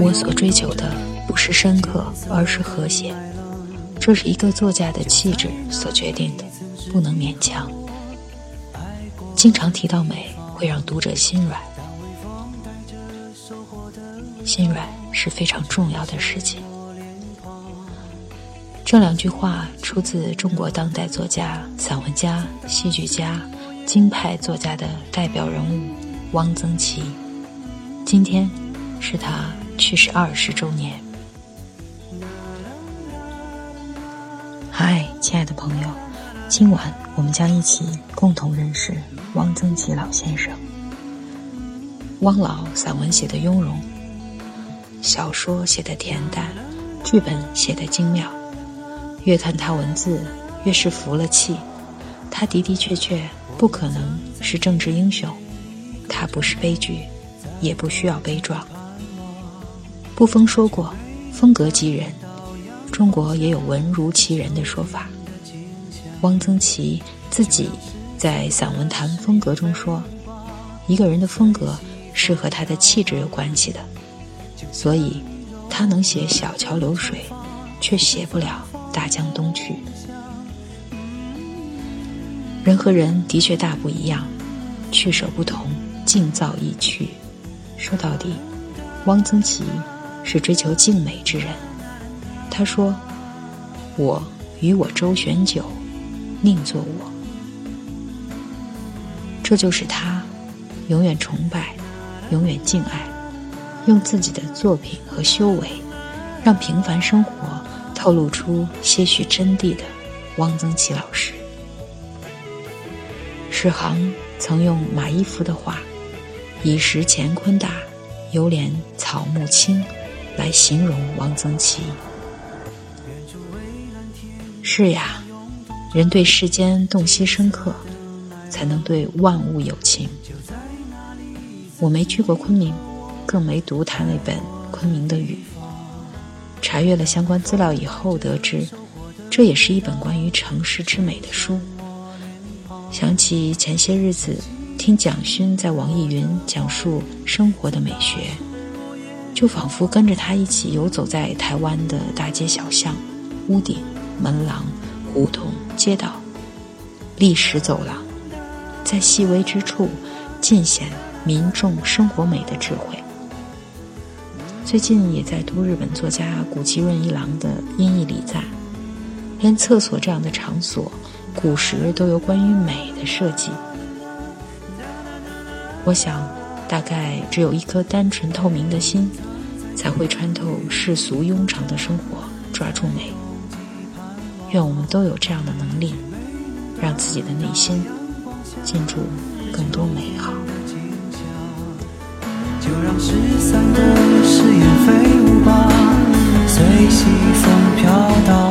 我所追求的不是深刻，而是和谐。这是一个作家的气质所决定的，不能勉强。经常提到美，会让读者心软。心软是非常重要的事情。这两句话出自中国当代作家、散文家、戏剧家、京派作家的代表人物汪曾祺。今天是他去世二十周年。嗨，亲爱的朋友，今晚我们将一起共同认识汪曾祺老先生。汪老散文写的雍容，小说写的恬淡，剧本写的精妙。越看他文字，越是服了气。他的的确确不可能是政治英雄，他不是悲剧，也不需要悲壮。布封说过：“风格即人。”中国也有“文如其人”的说法。汪曾祺自己在散文谈风格中说：“一个人的风格是和他的气质有关系的，所以他能写小桥流水，却写不了。”大江东去，人和人的确大不一样，去舍不同，境造意趣。说到底，汪曾祺是追求静美之人。他说：“我与我周旋久，宁做我。”这就是他，永远崇拜，永远敬爱，用自己的作品和修为，让平凡生活。透露出些许真谛的汪曾祺老师，史航曾用马一夫的话“以识乾坤大，犹怜草木青”来形容汪曾祺。是呀，人对世间洞悉深刻，才能对万物有情。我没去过昆明，更没读他那本《昆明的雨》。查阅了相关资料以后，得知这也是一本关于城市之美的书。想起前些日子听蒋勋在网易云讲述生活的美学，就仿佛跟着他一起游走在台湾的大街小巷、屋顶、门廊、胡同、街道、历史走廊，在细微之处尽显民众生活美的智慧。最近也在读日本作家古崎润一郎的《音译礼赞》，连厕所这样的场所，古时都有关于美的设计。我想，大概只有一颗单纯透明的心，才会穿透世俗庸常的生活，抓住美。愿我们都有这样的能力，让自己的内心进驻更多美好。就让失散的誓言飞舞吧，随西风飘荡。